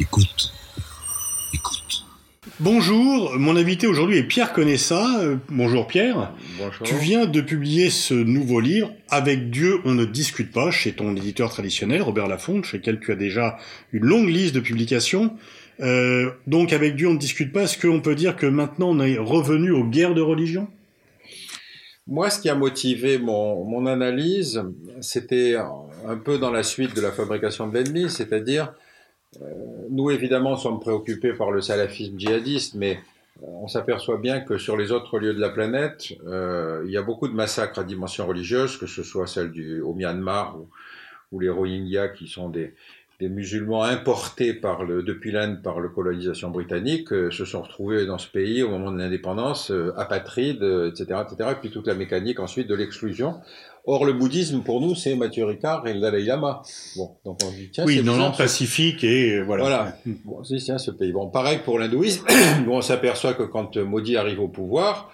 Écoute. Écoute. Bonjour, mon invité aujourd'hui est Pierre Conessa. Euh, bonjour Pierre. Bonjour. Tu viens de publier ce nouveau livre, Avec Dieu, on ne discute pas, chez ton éditeur traditionnel, Robert Laffont, chez lequel tu as déjà une longue liste de publications. Euh, donc, Avec Dieu, on ne discute pas. Est-ce qu'on peut dire que maintenant on est revenu aux guerres de religion? Moi, ce qui a motivé mon, mon analyse, c'était un peu dans la suite de la fabrication de l'ennemi, c'est-à-dire, euh, nous évidemment sommes préoccupés par le salafisme djihadiste, mais euh, on s'aperçoit bien que sur les autres lieux de la planète, euh, il y a beaucoup de massacres à dimension religieuse, que ce soit celle du, au Myanmar ou, les Rohingyas qui sont des, des musulmans importés par le, depuis l'Inde par la colonisation britannique euh, se sont retrouvés dans ce pays au moment de l'indépendance, euh, apatrides, euh, etc., etc., et puis toute la mécanique ensuite de l'exclusion. Or, le bouddhisme, pour nous, c'est Mathieu Ricard et le Dalai Lama. Bon, donc on dit, tiens, Oui, l'Inde ce- Pacifique et voilà. Voilà. Bon, c'est tiens, ce pays. Bon, pareil pour l'hindouisme, où on s'aperçoit que quand Modi arrive au pouvoir,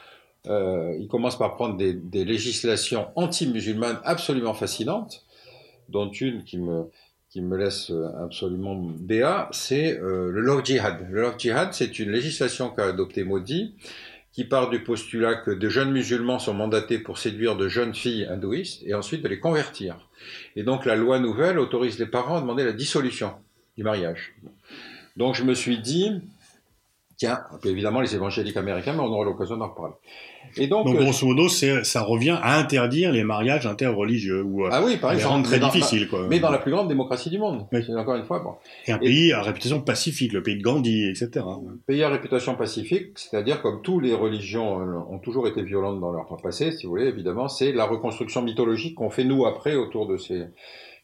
euh, il commence par prendre des, des législations anti-musulmanes absolument fascinantes, dont une qui me, qui me laisse euh, absolument béat, c'est euh, le love jihad. Le love jihad, c'est une législation qu'a adoptée Modi, qui part du postulat que de jeunes musulmans sont mandatés pour séduire de jeunes filles hindouistes et ensuite de les convertir. Et donc la loi nouvelle autorise les parents à demander la dissolution du mariage. Donc je me suis dit, tiens, évidemment les évangéliques américains, mais on aura l'occasion d'en reparler. Et donc, Donc, euh, grosso modo, ça revient à interdire les mariages interreligieux ou euh, ah oui, par exemple, très difficiles. Quoi. mais dans la plus grande démocratie du monde. Oui. Encore une fois, bon. Et un pays à réputation pacifique, le pays de Gandhi, etc. Pays à réputation pacifique, c'est-à-dire comme toutes les religions euh, ont toujours été violentes dans leur passé, si vous voulez, évidemment, c'est la reconstruction mythologique qu'on fait nous après autour de ces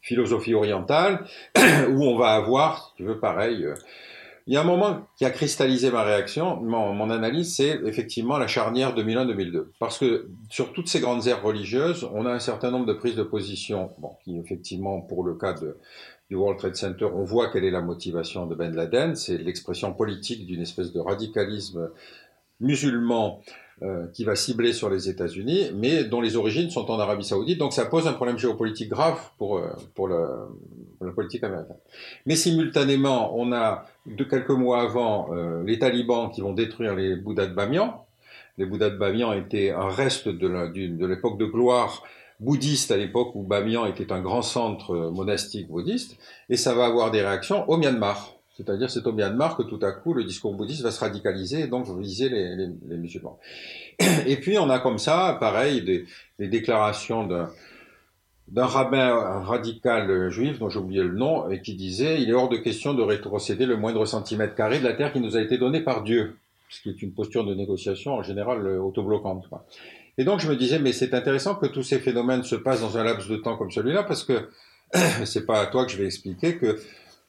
philosophies orientales, où on va avoir, si tu veux, pareil. euh, Il y a un moment qui a cristallisé ma réaction, mon, analyse, c'est effectivement la charnière 2001-2002. Parce que sur toutes ces grandes aires religieuses, on a un certain nombre de prises de position, bon, qui effectivement, pour le cas du World Trade Center, on voit quelle est la motivation de Ben Laden, c'est l'expression politique d'une espèce de radicalisme musulman euh, qui va cibler sur les États-Unis, mais dont les origines sont en Arabie Saoudite. Donc ça pose un problème géopolitique grave pour, euh, pour, pour la politique américaine. Mais simultanément, on a de quelques mois avant euh, les talibans qui vont détruire les Bouddhas de Bamiyan. Les Bouddhas de Bamiyan étaient un reste de l'époque de gloire bouddhiste à l'époque où Bamiyan était un grand centre euh, monastique bouddhiste, et ça va avoir des réactions au Myanmar. C'est-à-dire c'est au Myanmar que tout à coup le discours bouddhiste va se radicaliser et donc viser les, les, les musulmans. Et puis on a comme ça, pareil, des, des déclarations d'un d'un rabbin radical juif dont j'ai oublié le nom et qui disait il est hors de question de rétrocéder le moindre centimètre carré de la terre qui nous a été donnée par Dieu, ce qui est une posture de négociation en général euh, autobloquante. quoi. Et donc je me disais mais c'est intéressant que tous ces phénomènes se passent dans un laps de temps comme celui-là parce que c'est pas à toi que je vais expliquer que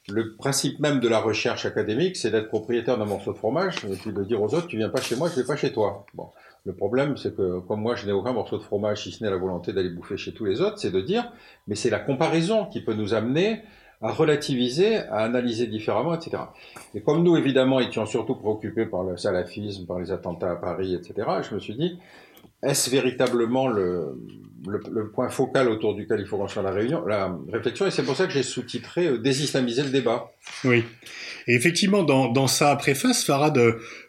le principe même de la recherche académique, c'est d'être propriétaire d'un morceau de fromage et puis de dire aux autres, tu viens pas chez moi, je vais pas chez toi. Bon, le problème, c'est que comme moi, je n'ai aucun morceau de fromage, si ce n'est la volonté d'aller bouffer chez tous les autres, c'est de dire, mais c'est la comparaison qui peut nous amener à relativiser, à analyser différemment, etc. Et comme nous, évidemment, étions surtout préoccupés par le salafisme, par les attentats à Paris, etc., je me suis dit, est-ce véritablement le, point focal autour duquel il faut construire la, réunion, la réflexion Et c'est pour ça que j'ai sous-titré euh, Désislamiser le débat. Oui. Et effectivement, dans, dans sa préface, Farad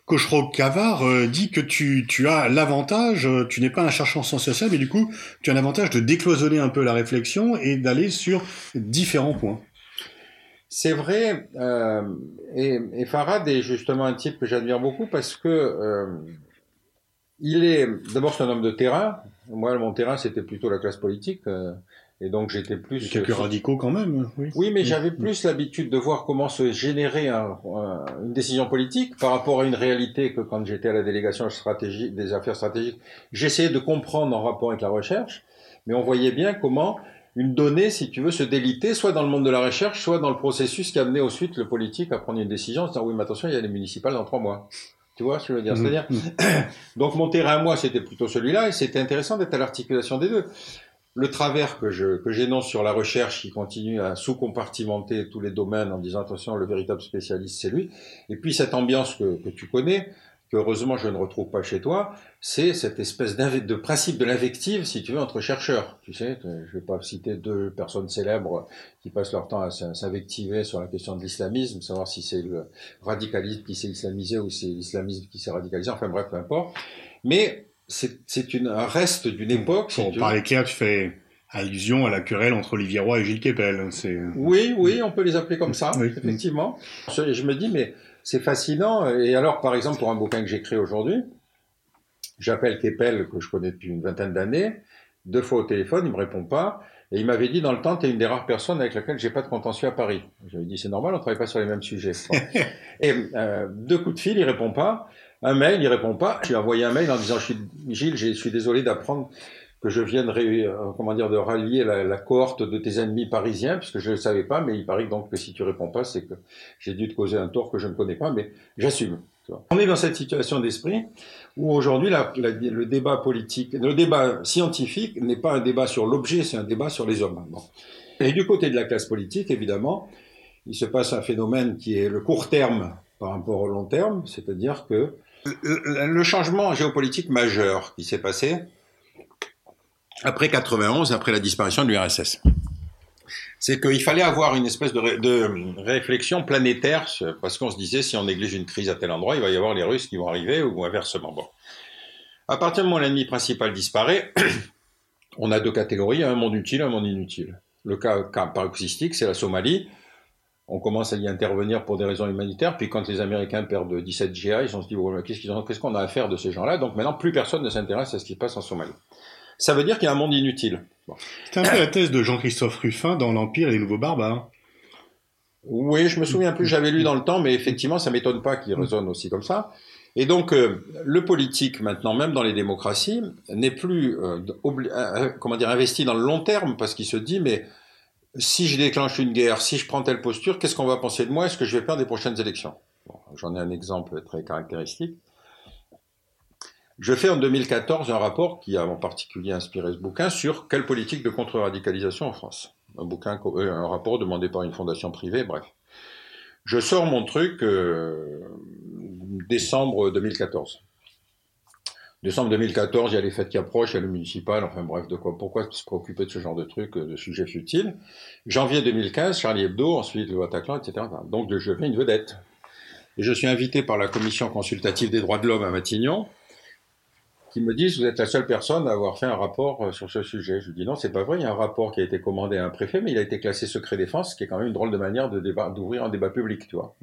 Kochro-Kavar euh, dit que tu, tu as l'avantage, euh, tu n'es pas un chercheur en sciences sociales, mais du coup, tu as l'avantage de décloisonner un peu la réflexion et d'aller sur différents points. C'est vrai, euh, et, et Farad est justement un type que j'admire beaucoup parce que euh, il est d'abord c'est un homme de terrain. Moi, mon terrain c'était plutôt la classe politique, euh, et donc j'étais plus quelques radicaux quand même, oui. Oui, mais j'avais plus l'habitude de voir comment se générer un- un- une décision politique par rapport à une réalité que quand j'étais à la délégation stratégique, des affaires stratégiques, j'essayais de comprendre en rapport avec la recherche, mais on voyait bien comment une donnée, si tu veux, se délitait soit dans le monde de la recherche, soit dans le processus qui amenait ensuite le politique à prendre une décision en disant oui, mais attention, il y a les municipales dans trois mois. Tu vois ce que je veux dire? Mhm. C'est-à-dire, donc mon terrain, moi, c'était plutôt celui-là, et c'était intéressant d'être à l'articulation des deux. Le travers que je que j'énonce sur la recherche, qui continue à sous-compartimenter tous les domaines en disant attention, le véritable spécialiste, c'est lui. Et puis cette ambiance que, que tu connais, que heureusement je ne retrouve pas chez toi, c'est cette espèce de principe de l'invective, si tu veux, entre chercheurs. Tu sais, je vais pas citer deux personnes célèbres qui passent leur temps à s'invectiver sur la question de l'islamisme, savoir si c'est le radicalisme qui s'est islamisé ou c'est l'islamisme qui s'est radicalisé, enfin bref, peu importe. Mais c'est un reste d'une époque. Pour si parler clair, tu fais allusion à la querelle entre Olivier Roy et Gilles Kepel. Oui, oui, on peut les appeler comme ça, effectivement. Je me dis, mais c'est fascinant. Et alors, par exemple, pour un bouquin que j'écris aujourd'hui, j'appelle Kepel, que je connais depuis une vingtaine d'années, deux fois au téléphone, il me répond pas. Et il m'avait dit, dans le temps, tu es une des rares personnes avec laquelle j'ai pas de contentieux à Paris. J'avais dit, c'est normal, on travaille pas sur les mêmes sujets. et euh, deux coups de fil, il répond pas. Un mail, il répond pas. Je lui ai envoyé un mail en disant, Gilles, je suis désolé d'apprendre que je vienne euh, comment dire de rallier la, cohorte de tes ennemis parisiens puisque je ne le savais pas mais il paraît donc que si tu réponds pas c'est que j'ai dû te causer un tort que je ne connais pas mais j'assume on est dans cette situation d'esprit où aujourd'hui le débat politique le débat scientifique n'est pas un débat sur l'objet c'est un débat sur les hommes. Et du côté de la classe politique évidemment il se passe un phénomène qui est le court terme par rapport au long terme c'est-à-dire que le changement géopolitique majeur qui s'est passé après 91, après la disparition de l'URSS. C'est qu'il fallait avoir une espèce de, réflexion planétaire, parce qu'on se disait, si on néglige une crise à tel endroit, il va y avoir les Russes qui vont arriver, ou inversement. À partir du moment où l'ennemi principal disparaît, on a deux catégories, un monde utile, un monde inutile. Le cas, paroxystique, c'est la Somalie. On commence à y intervenir pour des raisons humanitaires, puis quand les Américains perdent 17 GI, on se dit, qu'est-ce qu'on a à faire de ces gens-là? Donc maintenant, plus personne ne s'intéresse à ce qui se passe en Somalie ça veut dire qu'il y a un monde inutile. C'est un peu la thèse de Jean-Christophe Ruffin dans l'Empire et les Nouveaux Barbares. Oui, je me souviens plus, j'avais lu dans le temps, mais effectivement, ça m'étonne pas qu'il résonne aussi comme ça. Et donc, euh, le politique, maintenant, même dans les démocraties, n'est plus euh, euh, comment dire, investi dans le long terme, parce qu'il se dit, mais si je déclenche une guerre, si je prends telle posture, qu'est-ce qu'on va penser de moi Est-ce que je vais perdre des prochaines élections? J'en ai un exemple très caractéristique. Je fais en 2014 un rapport qui a en particulier inspiré ce bouquin sur quelle politique de contre-radicalisation en France. Un bouquin, euh, un rapport demandé par une fondation privée, bref. Je sors mon truc euh, décembre 2014. Décembre 2014, il y a les fêtes qui approchent, il y a le municipal, enfin bref, de quoi, pourquoi se préoccuper de ce genre de trucs, euh, de sujets futiles. Janvier 2015, Charlie Hebdo, ensuite le Bataclan, etc. Donc je fais une vedette. Et je suis invité par la commission consultative des droits de l'homme à Matignon, qui me disent vous êtes la seule personne à avoir fait un rapport euh, sur ce sujet. Je dis non, c'est pas vrai. Il y a un rapport qui a été commandé à un préfet, mais il a été classé secret défense, ce qui est quand même une drôle de manière d'ouvrir un débat public, tu vois.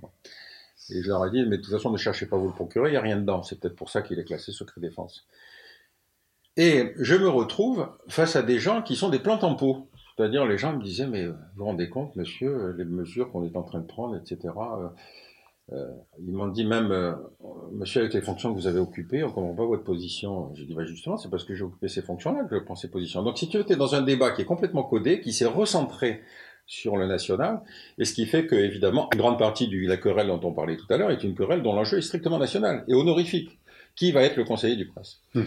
Et je leur ai dit mais de toute façon ne cherchez pas vous le procurer, il n'y a rien dedans. C'est peut-être pour ça qu'il est classé secret défense. Et je me retrouve face à des gens qui sont des plantes en pot. C'est-à-dire les gens me disaient mais vous vous rendez compte, monsieur, les mesures qu'on est en train de prendre, etc. Euh, ils m'ont dit même, euh, monsieur, avec les fonctions que vous avez occupées, on ne comprend pas votre position. J'ai dit, bah justement, c'est parce que j'ai occupé ces fonctions-là que je prends ces positions. Donc, si tu es dans un débat qui est complètement codé, qui s'est recentré sur le national, et ce qui fait que, évidemment, une grande partie de la querelle dont on parlait tout à l'heure est une querelle dont l'enjeu est strictement national et honorifique. Qui va être le conseiller du prince? Hmm.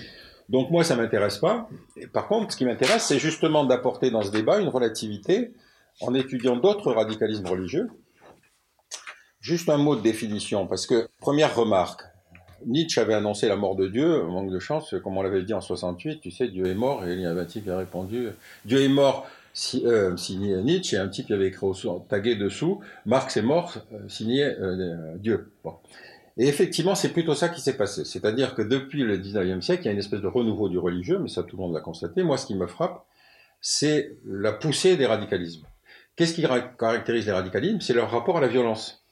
Donc moi, ça m'intéresse pas. par contre, ce qui m'intéresse, c'est justement d'apporter dans ce débat une relativité en étudiant d'autres radicalismes religieux Juste un mot de définition, parce que, première remarque, Nietzsche avait annoncé la mort de Dieu, manque de chance, comme on l'avait dit en 68, tu sais, Dieu est mort, et qui a répondu, Dieu est mort, si, euh, signé Nietzsche, et un type qui avait écrit tagué dessous, Marx est mort, euh, signé euh, Dieu. Et effectivement, c'est plutôt ça qui s'est passé. C'est-à-dire que depuis le 19e siècle, il y a une espèce de renouveau du religieux, mais ça tout le monde l'a constaté. Moi, ce qui me frappe, c'est la poussée des radicalismes. Qu'est-ce qui caractérise les radicalismes? C'est leur rapport à la violence.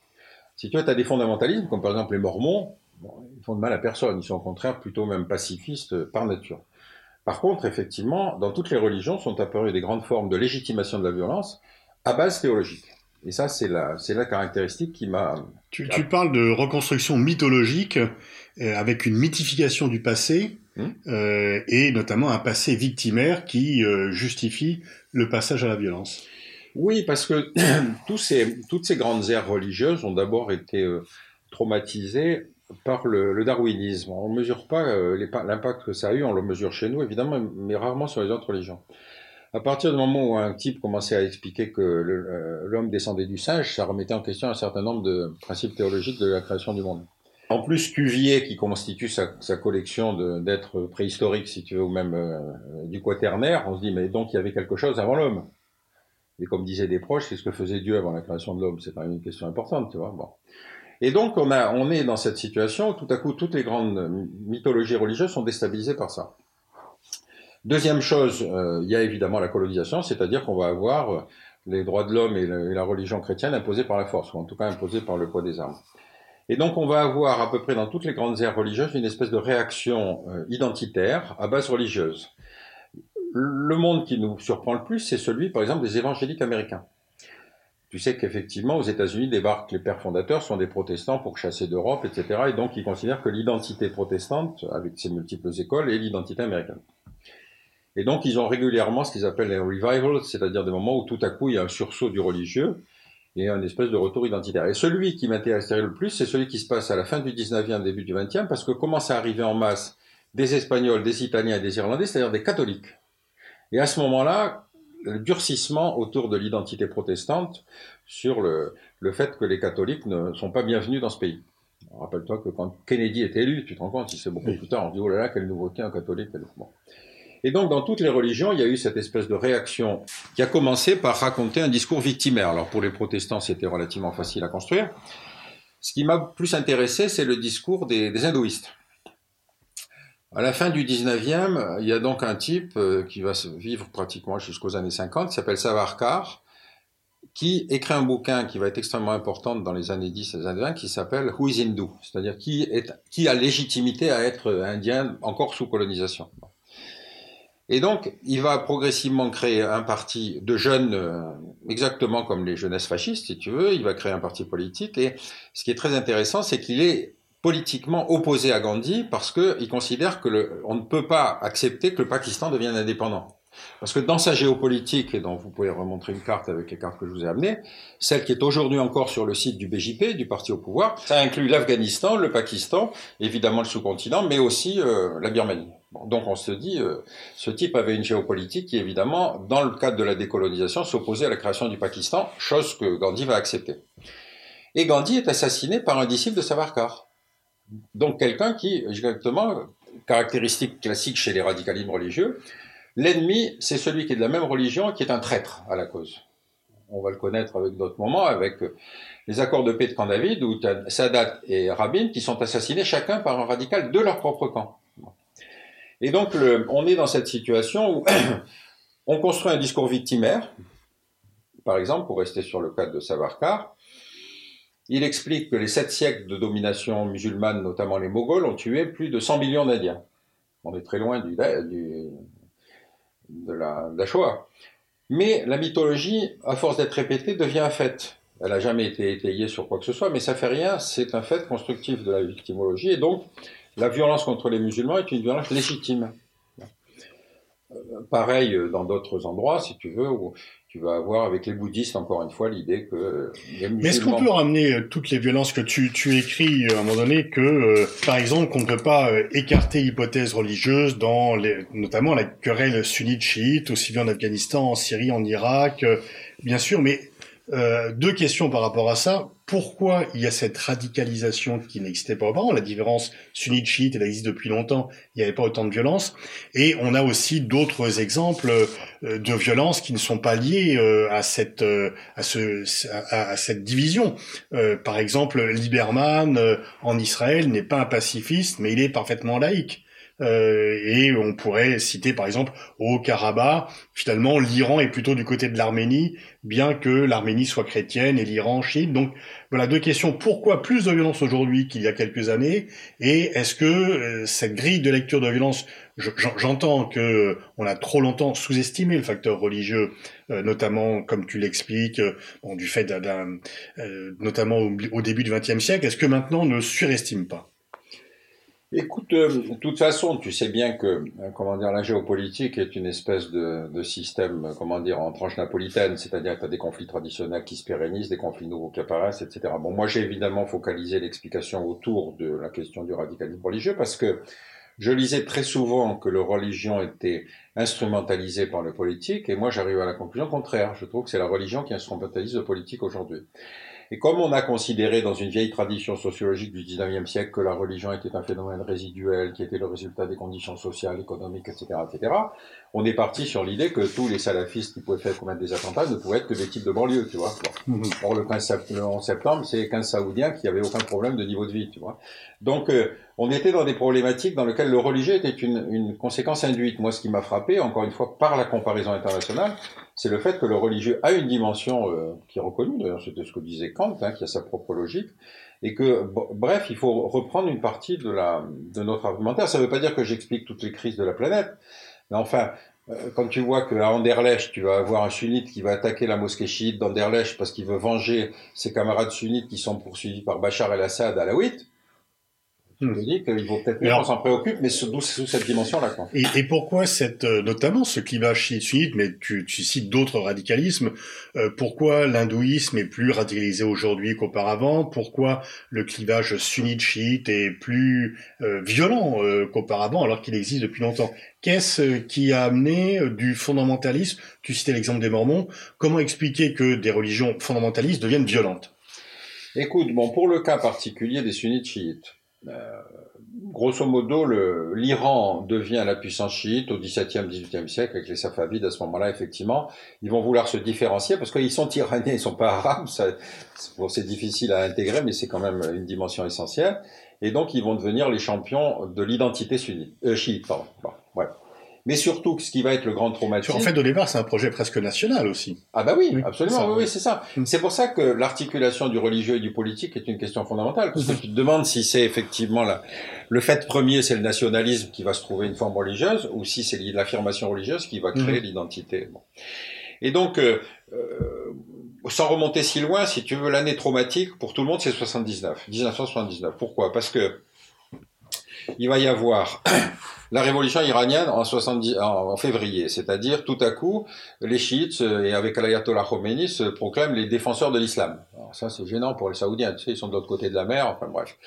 Si tu as des fondamentalismes, comme par exemple les Mormons, ils font de mal à personne, ils sont au contraire plutôt même pacifistes par nature. Par contre, effectivement, dans toutes les religions sont apparues des grandes formes de légitimation de la violence à base théologique. Et ça, c'est la, c'est la caractéristique qui m'a... Tu, tu, parles de reconstruction mythologique euh, avec une mythification du passé hmm euh, et notamment un passé victimaire qui euh, justifie le passage à la violence. Oui, parce que tous ces, toutes ces grandes aires religieuses ont d'abord été euh, traumatisées par le, darwinisme. On ne mesure pas euh, l'impact que ça a eu, on le mesure chez nous évidemment, mais rarement sur les autres religions. À partir du moment où un type commençait à expliquer que euh, l'homme descendait du singe, ça remettait en question un certain nombre de principes théologiques de la création du monde. En plus, Cuvier, qui constitue sa, collection d'êtres préhistoriques, si tu veux, ou même euh, du quaternaire, on se dit, mais donc il y avait quelque chose avant l'homme. Et comme disaient des proches, c'est ce que faisait Dieu avant la création de l'homme. C'est quand même une question importante, tu vois. Bon. Et donc, on, est dans cette situation où tout à coup, toutes les grandes mythologies religieuses sont déstabilisées par ça. Deuxième chose, euh, il y a évidemment la colonisation, c'est-à-dire qu'on va avoir euh, les droits de l'homme et, la religion chrétienne imposés par la force, ou en tout cas imposés par le poids des armes. Et donc on va avoir à peu près dans toutes les grandes aires religieuses une espèce de réaction euh, identitaire à base religieuse. Le monde qui nous surprend le plus, c'est celui, par exemple, des évangéliques américains. Tu sais qu'effectivement, aux États-Unis, débarquent les pères fondateurs sont des protestants pour chasser d'Europe, etc. Et donc, ils considèrent que l'identité protestante, avec ses multiples écoles, est l'identité américaine. Et donc, ils ont régulièrement ce qu'ils appellent les revivals, c'est-à-dire des moments où tout à coup, il y a un sursaut du religieux et un espèce de retour identitaire. Et celui qui m'intéresserait le plus, c'est celui qui se passe à la fin du 19e, début du 20e, parce que commence à arriver en masse des Espagnols, des Italiens et des Irlandais, c'est-à-dire des catholiques. Et à ce moment-là, durcissement autour de l'identité protestante sur le, le fait que les catholiques ne sont pas bienvenus dans ce pays. Rappelle-toi que quand Kennedy est élu, tu te rends compte, il c'est beaucoup plus tard, on dit, oh là là, quelle nouveauté, un catholique. Bon. Et donc, dans toutes les religions, il y a eu cette espèce de réaction qui a commencé par raconter un discours victimaire. Alors, pour les protestants, c'était relativement facile à construire. Ce qui m'a plus intéressé, c'est le discours des, des, hindouistes. À la fin du 19e, il y a donc un type euh, qui va vivre pratiquement jusqu'aux années 50, qui s'appelle Savarkar, qui écrit un bouquin qui va être extrêmement important dans les années 10 et les années 20, qui s'appelle Who is Hindu? C'est-à-dire qui, qui a légitimité à être indien encore sous colonisation. Et donc, il va progressivement créer un parti de jeunes, euh, exactement comme les jeunesses fascistes, si tu veux. Il va créer un parti politique. Et ce qui est très intéressant, c'est qu'il est politiquement opposé à Gandhi parce qu'il considère que le, on ne peut pas accepter que le Pakistan devienne indépendant. Parce que dans sa géopolitique, et dont vous pouvez remontrer une carte avec les cartes que je vous ai amenées, celle qui est aujourd'hui encore sur le site du BJP, du parti au pouvoir, ça inclut l'Afghanistan, le Pakistan, évidemment le sous-continent, mais aussi euh, la Birmanie. Donc on se dit, euh, ce type avait une géopolitique qui, évidemment, dans le cadre de la décolonisation, s'opposait à la création du Pakistan, chose que Gandhi va accepter. Et Gandhi est assassiné par un disciple de Savarkar. Donc quelqu'un qui, exactement, caractéristique classique chez les radicalismes religieux, L'ennemi, c'est celui qui est de la même religion qui est un traître à la cause. On va le connaître avec d'autres moments, avec les accords de paix de Camp David, où Sadat et Rabin qui sont assassinés chacun par un radical de leur propre camp. Et donc, on est dans cette situation où on construit un discours victimaire. Par exemple, pour rester sur le cadre de Savarkar, il explique que les sept siècles de domination musulmane, notamment les Moghols, ont tué plus de 100 millions d'Indiens. On est très loin de la, Shoah. Mais la mythologie, à force d'être répétée, devient un fait. Elle n'a jamais été étayée sur quoi que ce soit, mais ça fait rien, c'est un fait constructif de la victimologie, et donc la violence contre les musulmans est une violence légitime. Pareil dans d'autres endroits, si tu veux, tu avoir avec les bouddhistes, encore une fois, l'idée que. Mais est-ce qu'on peut ramener euh, toutes les violences que tu, tu écris euh, à un moment donné que, euh, par exemple, qu'on ne peut pas écarter l'hypothèse religieuse dans les, notamment la querelle sunnite-chiite, aussi bien en Afghanistan, en Syrie, en Irak, bien sûr, mais euh, deux questions par rapport à ça. Pourquoi il y a cette radicalisation qui n'existait pas auparavant? La différence sunnite-chiite, elle existe depuis longtemps, il n'y avait pas autant de violence. Et on a aussi d'autres exemples euh, de violence qui ne sont pas liés euh, à, cette, à, ce, à, cette division. par exemple, Lieberman en Israël n'est pas un pacifiste, mais il est parfaitement laïque. Euh, et on pourrait citer par exemple au Karabakh, finalement l'Iran est plutôt du côté de l'Arménie, bien que l'Arménie soit chrétienne et l'Iran chiite. Donc voilà deux questions. Pourquoi plus de violence aujourd'hui qu'il y a quelques années? Et est-ce que euh, cette grille de lecture de violence, j'entends que on a trop longtemps sous-estimé le facteur religieux, euh, notamment comme tu l'expliques, du fait d'un, notamment au, au, début du XXe siècle. Est-ce que maintenant on ne surestime pas? Écoute, euh, de toute façon, tu sais bien que, euh, comment dire, la géopolitique est une espèce de, de système, comment dire, en tranche napolitaine, c'est-à-dire que tu as des conflits traditionnels qui se pérennisent, des conflits nouveaux qui apparaissent, etc. Bon, moi j'ai évidemment focalisé l'explication autour de la question du radicalisme religieux parce que je lisais très souvent que la religion était instrumentalisée par le politique et moi j'arrive à la conclusion contraire. Je trouve que c'est la religion qui instrumentalise le politique aujourd'hui. Et comme on a considéré dans une vieille tradition sociologique du 19e siècle que la religion était un phénomène résiduel, qui était le résultat des conditions sociales, économiques, etc., etc., on est parti sur l'idée que tous les salafistes qui pouvaient faire commettre des attentats ne pouvaient être que des types de banlieue, tu vois. Bon. Mhm. Or, le, 15 le 11 septembre, c'est 15 Saoudiens qui avaient aucun problème de niveau de vie, tu vois. Donc, euh, on était dans des problématiques dans lesquelles le religieux était une, une conséquence induite. Moi, ce qui m'a frappé, encore une fois, par la comparaison internationale, c'est le fait que le religieux a une dimension euh, qui est reconnue, d'ailleurs c'était ce que disait Kant, hein, qui a sa propre logique, et que, bref, il faut reprendre une partie de, la, de notre argumentaire. Ça ne veut pas dire que j'explique toutes les crises de la planète, mais enfin, euh, quand tu vois qu'à Anderlecht, tu vas avoir un sunnite qui va attaquer la mosquée chiite d'Anderlecht parce qu'il veut venger ses camarades sunnites qui sont poursuivis par Bachar el-Assad à la 8, je me dis qu'il vaut peut-être mieux qu'on s'en préoccupe, mais sous, sous cette dimension-là. Et, et, pourquoi cette, euh, notamment ce clivage chiite-sunnite, mais tu, tu cites d'autres radicalismes, euh, pourquoi l'hindouisme est plus radicalisé aujourd'hui qu'auparavant? Pourquoi le clivage sunnite-chiite est plus euh, violent qu'auparavant, alors qu'il existe depuis longtemps? Qu'est-ce qui a amené du fondamentalisme? Tu citais l'exemple des Mormons. Comment expliquer que des religions fondamentalistes deviennent violentes? Écoute, bon, pour le cas particulier des sunnites chiites, euh, grosso modo, l'Iran devient la puissance chiite au XVIIe, XVIIIe siècle avec les Safavides. À ce moment-là, effectivement, ils vont vouloir se différencier parce qu'ils sont iraniens, ils sont pas arabes. C'est difficile à intégrer, mais c'est quand même une dimension essentielle. Et donc, ils vont devenir les champions de l'identité sunnite, euh, chiite. Pardon. Bon. Mais surtout, ce qui va être le grand traumatisme. En fait, au départ, c'est un projet presque national aussi. Ah bah oui, absolument, oui, oui c'est ça. Mm. C'est pour ça que l'articulation du religieux et du politique est une question fondamentale, parce que mm-hmm. tu te demandes si c'est effectivement la, le fait premier, c'est le nationalisme qui va se trouver une forme religieuse, ou si c'est l'affirmation religieuse qui va créer mm-hmm. l'identité. Bon. Et donc, euh, euh, sans remonter si loin, si tu veux, l'année traumatique pour tout le monde, c'est 79, 1979. Pourquoi? Parce que il va y avoir la révolution iranienne en, 70, en, février, c'est-à-dire tout à coup, les chiites, et avec l'ayatollah Khomeini, se proclament les défenseurs de l'islam. Ça, c'est gênant pour les Saoudiens, tu sais, ils sont de l'autre côté de la mer, enfin bref.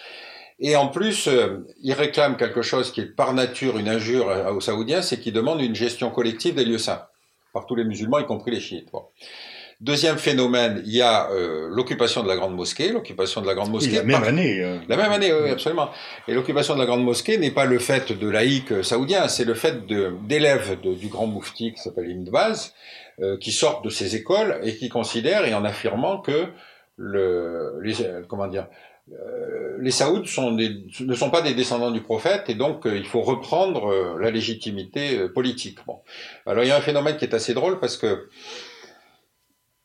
Et en plus, euh, ils réclament quelque chose qui est par nature une injure aux Saoudiens, c'est qu'ils demandent une gestion collective des lieux saints, par tous les musulmans, y compris les chiites. Deuxième phénomène, il y a euh, l'occupation de la grande mosquée. L'occupation de la grande mosquée. la même année. Euh. La même année, oui, absolument. Et l'occupation de la grande mosquée n'est pas le fait de laïcs saoudiens, c'est le fait d'élèves du grand moufti qui s'appelle Ibn Baz, euh, qui sortent de ces écoles et qui considèrent, et en affirmant que le, les, comment dire, les Saouds sont ne sont pas des descendants du prophète et donc il faut reprendre la légitimité politique. Bon. Alors il y a un phénomène qui est assez drôle parce que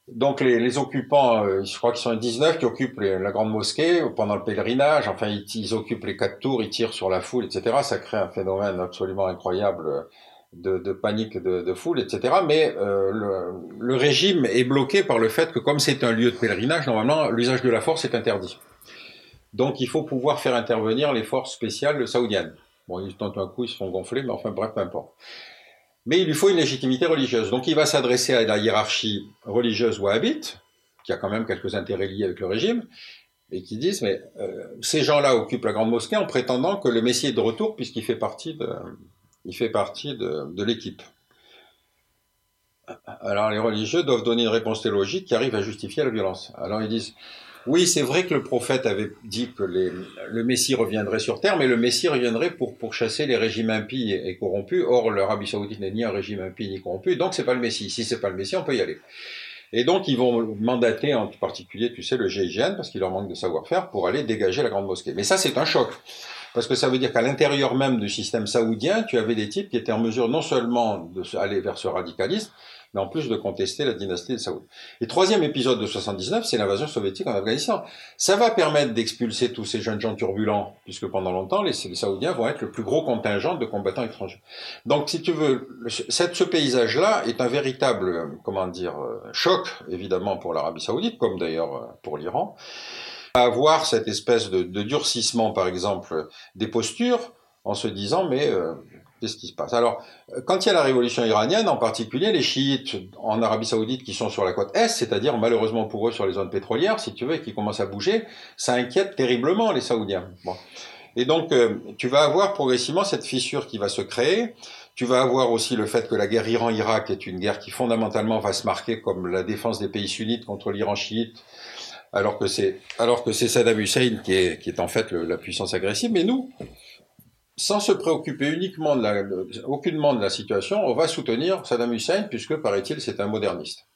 donc les, occupants, euh, je crois qu'ils sont 19 qui occupent la grande mosquée pendant le pèlerinage. Enfin, ils, occupent les quatre tours, ils tirent sur la foule, etc. Ça crée un phénomène absolument incroyable de, de panique de, foule, etc. Mais euh, le, régime est bloqué par le fait que comme c'est un lieu de pèlerinage, normalement l'usage de la force est interdit. Donc il faut pouvoir faire intervenir les forces spéciales saoudiennes. Bon, ils tentent un coup, ils se font gonfler, mais enfin bref, peu importe mais il lui faut une légitimité religieuse. Donc il va s'adresser à la hiérarchie religieuse wahhabite, qui a quand même quelques intérêts liés avec le régime, et qui disent, mais euh, ces gens-là occupent la grande mosquée en prétendant que le Messie est de retour puisqu'il fait partie de, il fait partie de, de l'équipe. Alors les religieux doivent donner une réponse théologique qui arrive à justifier la violence. Alors ils disent, oui, c'est vrai que le prophète avait dit que le Messie reviendrait sur terre, mais le Messie reviendrait pour, pour chasser les régimes impies et, corrompus. Or, l'Arabie Saoudite n'est ni un régime impie ni corrompu, donc c'est pas le Messie. Si c'est pas le Messie, on peut y aller. Et donc, ils vont mandater en particulier, tu sais, le GIGN, parce qu'il leur manque de savoir-faire, pour aller dégager la grande mosquée. Mais ça, c'est un choc. Parce que ça veut dire qu'à l'intérieur même du système saoudien, tu avais des types qui étaient en mesure non seulement d'aller vers ce radicalisme, mais en plus de contester la dynastie de Saoud. Et troisième épisode de 79, c'est l'invasion soviétique en Afghanistan. Ça va permettre d'expulser tous ces jeunes gens turbulents, puisque pendant longtemps, les, Saoudiens vont être le plus gros contingent de combattants étrangers. Donc, si tu veux, ce paysage-là est un véritable, comment dire, euh, choc, évidemment, pour l'Arabie Saoudite, comme d'ailleurs euh, pour l'Iran. Avoir cette espèce de, de, durcissement, par exemple, des postures, en se disant, mais euh, Qu'est-ce qui se passe? Alors, quand il y a la révolution iranienne, en particulier, les chiites en Arabie Saoudite qui sont sur la côte est, c'est-à-dire malheureusement pour eux sur les zones pétrolières, si tu veux, et qui commencent à bouger, ça inquiète terriblement les Saoudiens. Bon. Et donc, euh, tu vas avoir progressivement cette fissure qui va se créer. Tu vas avoir aussi le fait que la guerre Iran-Irak est une guerre qui fondamentalement va se marquer comme la défense des pays sunnites contre l'Iran chiite alors que c'est alors que c'est Saddam Hussein qui est qui est en fait la puissance agressive. Mais nous, sans se préoccuper uniquement de la, aucunement de la situation, on va soutenir Saddam Hussein puisque paraît-il c'est un moderniste.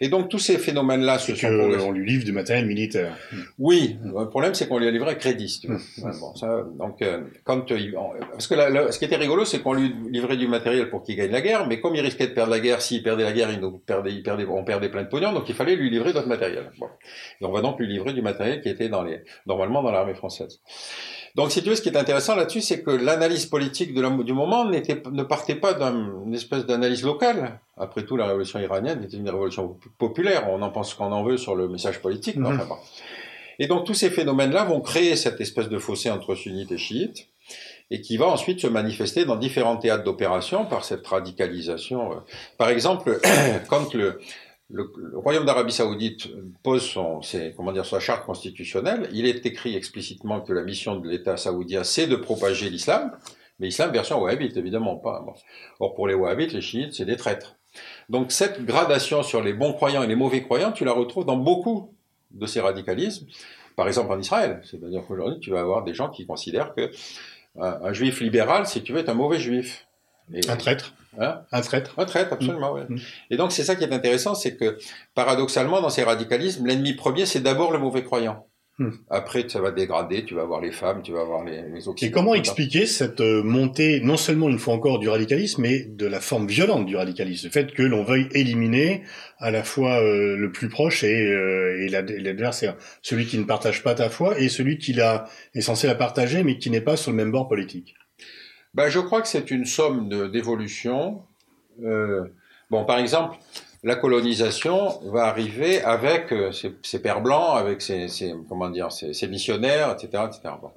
Et donc tous ces phénomènes-là se sont que on lui livre du matériel militaire. Oui, le problème c'est qu'on lui a livré à crédit. Si tu veux. bon, ça, donc euh, quand euh, parce que ce qui était rigolo, c'est qu'on lui livrait du matériel pour qu'il gagne la guerre, mais comme il risquait de perdre la guerre, s'il perdait la guerre, il nous perdait, il perdait, on perdait plein de pognon, donc il fallait lui livrer d'autres matériel. Bon. Et on va donc lui livrer du matériel qui était dans les normalement dans l'armée française. Donc, si tu veux, ce qui est intéressant là-dessus, c'est que l'analyse politique de la, du moment ne partait pas d'une espèce d'analyse locale. Après tout, la révolution iranienne était une révolution populaire. On en pense qu'on en veut sur le message politique. Mhm. Et donc, tous ces phénomènes-là vont créer cette espèce de fossé entre sunnites et chiites et qui va ensuite se manifester dans différents théâtres d'opération par cette radicalisation. Par exemple, quand le, le, royaume d'Arabie Saoudite pose son, comment dire, sa charte constitutionnelle. Il est écrit explicitement que la mission de l'État saoudien, c'est de propager l'islam, mais l'islam version wahhabite, évidemment pas. Or, pour les wahhabites, les chiites, c'est des traîtres. Donc, cette gradation sur les bons croyants et les mauvais croyants, tu la retrouves dans beaucoup de ces radicalismes. Par exemple, en Israël. C'est-à-dire qu'aujourd'hui, tu vas avoir des gens qui considèrent que un, un juif libéral, si tu veux, est un mauvais juif. Un traître. Hein un traître. Un traître, absolument, oui. Mm. Et donc, c'est ça qui est intéressant, c'est que, paradoxalement, dans ces radicalismes, l'ennemi premier, c'est d'abord le mauvais croyant. Mm. Après, ça va dégrader, tu vas avoir les femmes, tu vas avoir les, les Et comment expliquer cette euh, montée, non seulement une fois encore du radicalisme, mais de la forme violente du radicalisme? Le fait que l'on veuille éliminer à la fois euh, le plus proche et, euh, et l'adversaire, celui qui ne partage pas ta foi et celui qui l'a, est censé la partager, mais qui n'est pas sur le même bord politique. Ben, je crois que c'est une somme d'évolution. Euh, bon, par exemple, la colonisation va arriver avec euh, ses, pères blancs, avec ses, comment dire, missionnaires, etc., etc. Bon.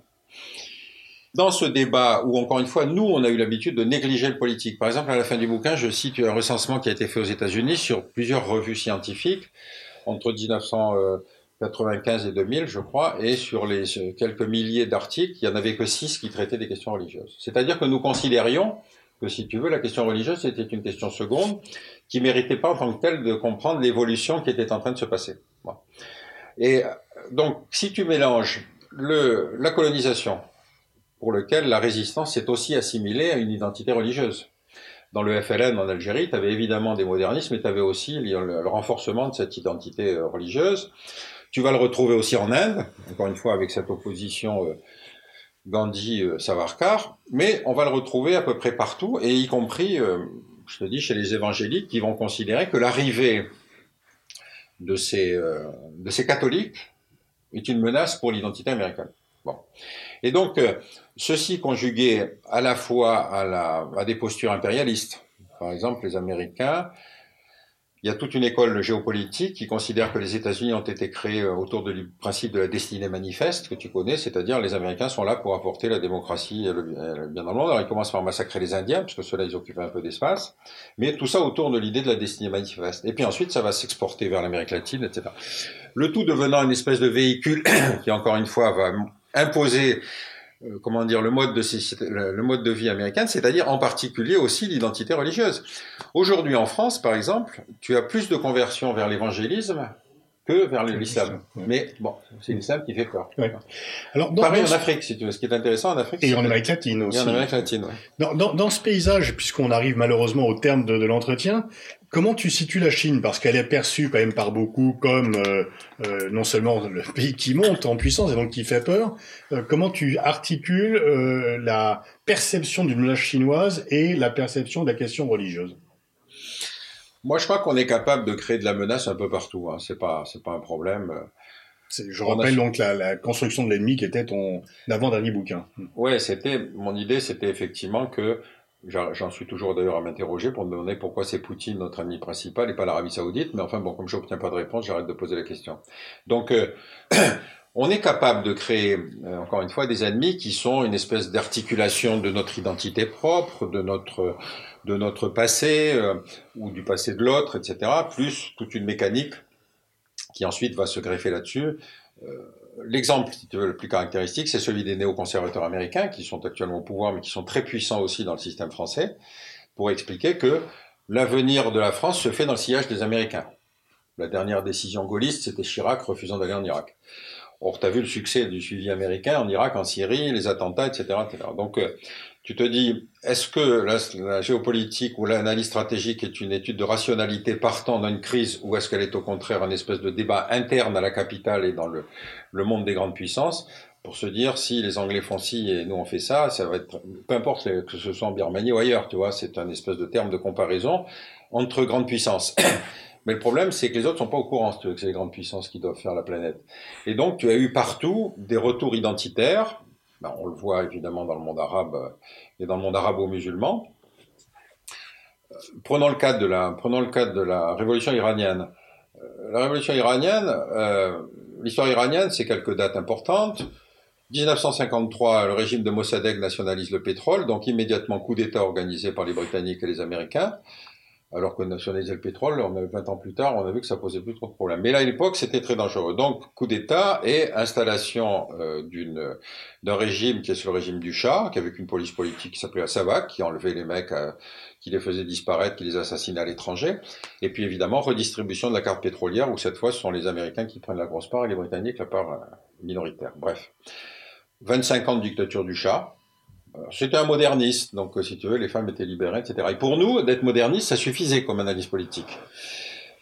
Dans ce débat où, encore une fois, nous, on a eu l'habitude de négliger le politique. Par exemple, à la fin du bouquin, je cite un recensement qui a été fait aux États-Unis sur plusieurs revues scientifiques entre 1900. 95 et 2000, je crois, et sur les quelques milliers d'articles, il n'y en avait que six qui traitaient des questions religieuses. C'est-à-dire que nous considérions que, si tu veux, la question religieuse c'était une question seconde qui méritait pas en tant que telle de comprendre l'évolution qui était en train de se passer. Et donc, si tu mélanges la colonisation, pour lequel la résistance s'est aussi assimilée à une identité religieuse. Dans le FLN en Algérie, tu avais évidemment des modernismes, mais tu avais aussi le, renforcement de cette identité euh, religieuse. Tu vas le retrouver aussi en Inde, encore une fois avec cette opposition euh, Gandhi-Savarkar, euh, mais on va le retrouver à peu près partout, et y compris, euh, je te dis, chez les évangéliques, qui vont considérer que l'arrivée de ces, de ces catholiques est une menace pour l'identité américaine. Bon. Et donc, ceci conjugué à la fois à, à des postures impérialistes, par exemple, les Américains il y a toute une école géopolitique qui considère que les États-Unis ont été créés euh, autour du principe de la destinée manifeste que tu connais, c'est-à-dire les Américains sont là pour apporter la démocratie et le bien dans le monde. Alors ils commencent par massacrer les Indiens, parce que ceux-là ils occupaient un peu d'espace, mais tout ça autour de l'idée de la destinée manifeste. Et puis ensuite ça va s'exporter vers l'Amérique latine, etc. Le tout devenant une espèce de véhicule qui encore une fois va imposer comment dire le mode de le mode de vie américain, c'est-à-dire en particulier aussi l'identité religieuse. Aujourd'hui en France, par exemple, tu as plus de conversions vers l'évangélisme que vers l'islam. Mais bon, c'est l'islam qui fait peur. Alors, dans, Pareil en Afrique, si tu veux. Ce qui est intéressant en Afrique. Et en Amérique latine aussi. Et en Amérique latine, dans, dans, dans, ce paysage, puisqu'on arrive malheureusement au terme de, de l'entretien, comment tu situes la Chine? Parce qu'elle est perçue quand même par beaucoup comme euh, euh, non seulement le pays qui monte en puissance et donc qui fait peur. Euh, comment tu articules euh, la perception d'une menace chinoise et la perception de la question religieuse? Moi, je crois qu'on est capable de créer de la menace un peu partout. Hein. C'est pas, c'est pas un problème. Je rappelle donc la, la, construction de l'ennemi qui était ton avant-dernier bouquin. Ouais, c'était mon idée, c'était effectivement que j'en suis toujours d'ailleurs à m'interroger pour me demander pourquoi c'est Poutine notre ami principal et pas l'Arabie Saoudite. Mais enfin bon, comme je n'obtiens pas de réponse, j'arrête de poser la question. Donc euh, on est capable de créer, euh, encore une fois, des ennemis qui sont une espèce d'articulation de notre identité propre, de notre de notre passé euh, ou du passé de l'autre, etc., plus toute une mécanique qui ensuite va se greffer là-dessus. Euh, l'exemple, si tu veux, le plus caractéristique, c'est celui des néoconservateurs américains qui sont actuellement au pouvoir, mais qui sont très puissants aussi dans le système français, pour expliquer que l'avenir de la France se fait dans le sillage des Américains. La dernière décision gaulliste, c'était Chirac refusant d'aller en Irak. Or, tu as vu le succès du suivi américain en Irak, en Syrie, les attentats, etc. etc. Donc, euh, tu te dis, est-ce que la, géopolitique ou l'analyse stratégique est une étude de rationalité partant d'une crise ou est-ce qu'elle est au contraire un espèce de débat interne à la capitale et dans le, le monde des grandes puissances pour se dire si les Anglais font ci et nous on fait ça, ça va être peu importe que ce soit en Birmanie ou ailleurs, tu vois, c'est un espèce de terme de comparaison entre grandes puissances. Mais le problème, c'est que les autres sont pas au courant c'est les grandes puissances qui doivent faire la planète. Et donc, tu as eu partout des retours identitaires. Ben, on le voit évidemment dans le monde arabe et dans le monde arabo-musulman. Prenons le la, cadre de la révolution iranienne. Euh, la révolution iranienne, euh, l'histoire iranienne, c'est quelques dates importantes. 1953, le régime de Mossadegh nationalise le pétrole, donc immédiatement coup d'État organisé par les Britanniques et les Américains. Alors que nationaliser le pétrole, on a 20 ans plus tard, on a vu que ça posait plus trop de problèmes. Mais là, à l'époque, c'était très dangereux. Donc, coup d'État et installation euh, d'un régime qui est sur le régime du Shah, qui avec une police politique qui s'appelait Savak, qui enlevait les mecs, euh, qui les faisait disparaître, qui les assassinait à l'étranger. Et puis évidemment, redistribution de la carte pétrolière, où cette fois, ce sont les Américains qui prennent la grosse part et les Britanniques la part euh, minoritaire. Bref. 25 ans de dictature du Shah, c'était un moderniste, donc si tu veux, les femmes étaient libérées, etc. Et pour nous, d'être moderniste, ça suffisait comme analyse politique.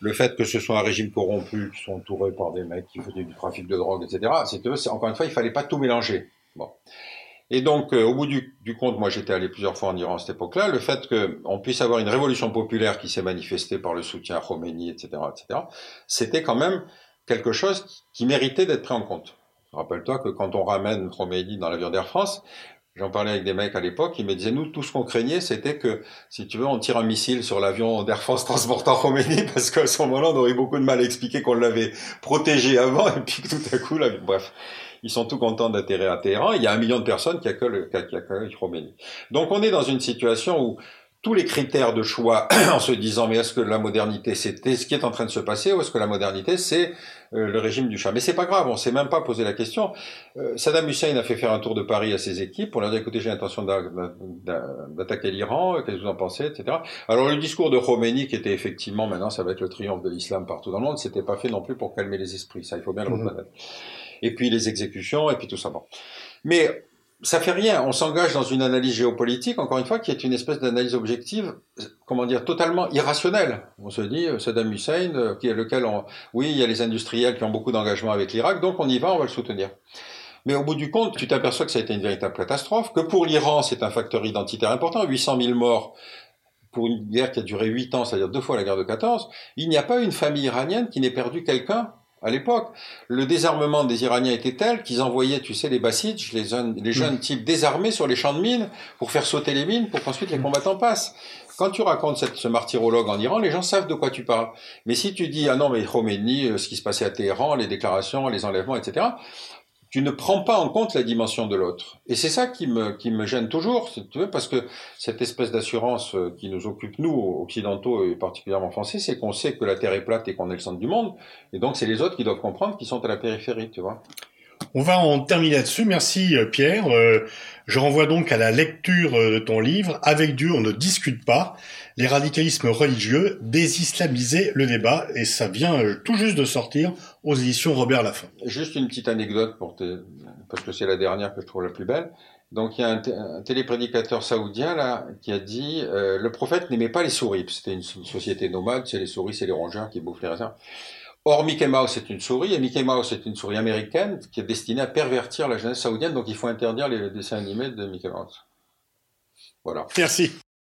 Le fait que ce soit un régime corrompu, qui sont entourés par des mecs qui faisaient du trafic de drogue, etc. Veux, encore une fois, il fallait pas tout mélanger. Bon. Et donc, euh, au bout du, du compte, moi j'étais allé plusieurs fois en Iran à cette époque-là, le fait qu'on puisse avoir une révolution populaire qui s'est manifestée par le soutien à Khomeini, etc., etc., c'était quand même quelque chose qui méritait d'être pris en compte. Rappelle-toi que quand on ramène Khomeini dans l'avion d'Air France, J'en parlais avec des mecs à l'époque, ils me disaient, nous, tout ce qu'on craignait, c'était que, si tu veux, on tire un missile sur l'avion d'Air France transportant Khomeini, parce qu'à ce moment-là, on aurait beaucoup de mal à expliquer qu'on l'avait protégé avant, et puis tout à coup, là, bref, ils sont tout contents d'atterrir à Téhéran. Il y a un million de personnes qui accueillent, qui accueillent Khomeini. Donc, on est dans une situation où tous les critères de choix en se disant mais est-ce que la modernité c'était ce qui est en train de se passer ou est-ce que la modernité c'est euh, le régime du chat? Mais c'est pas grave, on s'est même pas posé la question. Euh, Saddam Hussein a fait faire un tour de Paris à ses équipes pour leur dire écoutez j'ai l'intention d'attaquer l'Iran, qu'est-ce que vous en pensez, etc. Alors le discours de Khomeini qui était effectivement maintenant ça va être le triomphe de l'islam partout dans le monde, c'était pas fait non plus pour calmer les esprits, ça il faut bien le mhm. reconnaître. Et puis les exécutions et puis tout ça. Bon. Mais ça fait rien. On s'engage dans une analyse géopolitique, encore une fois, qui est une espèce d'analyse objective, comment dire, totalement irrationnelle. On se dit, euh, Saddam Hussein, euh, qui est lequel on, oui, il y a les industriels qui ont beaucoup d'engagement avec l'Irak, donc on y va, on va le soutenir. Mais au bout du compte, tu t'aperçois que ça a été une véritable catastrophe, que pour l'Iran, c'est un facteur identitaire important, 800 000 morts pour une guerre qui a duré 8 ans, c'est-à-dire deux fois la guerre de 14. Il n'y a pas une famille iranienne qui n'ait perdu quelqu'un à l'époque. Le désarmement des Iraniens était tel qu'ils envoyaient, tu sais, les Bassidj, les jeunes, les jeunes mm. types désarmés sur les champs de mines pour faire sauter les mines pour qu'ensuite les mm. combattants passent. Quand tu racontes cette, ce martyrologue en Iran, les gens savent de quoi tu parles. Mais si tu dis, ah non, mais Khomeini, euh, ce qui se passait à Téhéran, les déclarations, les enlèvements, etc., tu ne prends pas en compte la dimension de l'autre. Et c'est ça qui me, qui me gêne toujours, tu parce que cette espèce d'assurance euh, qui nous occupe, nous, occidentaux et particulièrement français, c'est qu'on sait que la Terre est plate et qu'on est le centre du monde. Et donc, c'est les autres qui doivent comprendre qu'ils sont à la périphérie, tu vois. On va en terminer là-dessus. Merci euh, Pierre. Euh, je renvoie donc à la lecture de ton livre. Avec Dieu, on ne discute pas. Les radicalismes religieux, désislamiser le débat. Et ça vient tout juste de sortir aux éditions Robert Laffont. Juste une petite anecdote pour te... parce que c'est la dernière que je trouve la plus belle. Donc il y a un, téléprédicateur saoudien là qui a dit euh, le prophète n'aimait pas les souris. C'était une, société nomade, c'est les souris, c'est les rongeurs qui bouffent les raisins. Or Mickey Mouse est une souris et Mickey Mouse est une souris américaine qui est destinée à pervertir la jeunesse saoudienne. Donc il faut interdire les dessins animés de Mickey Mouse. Voilà. Merci.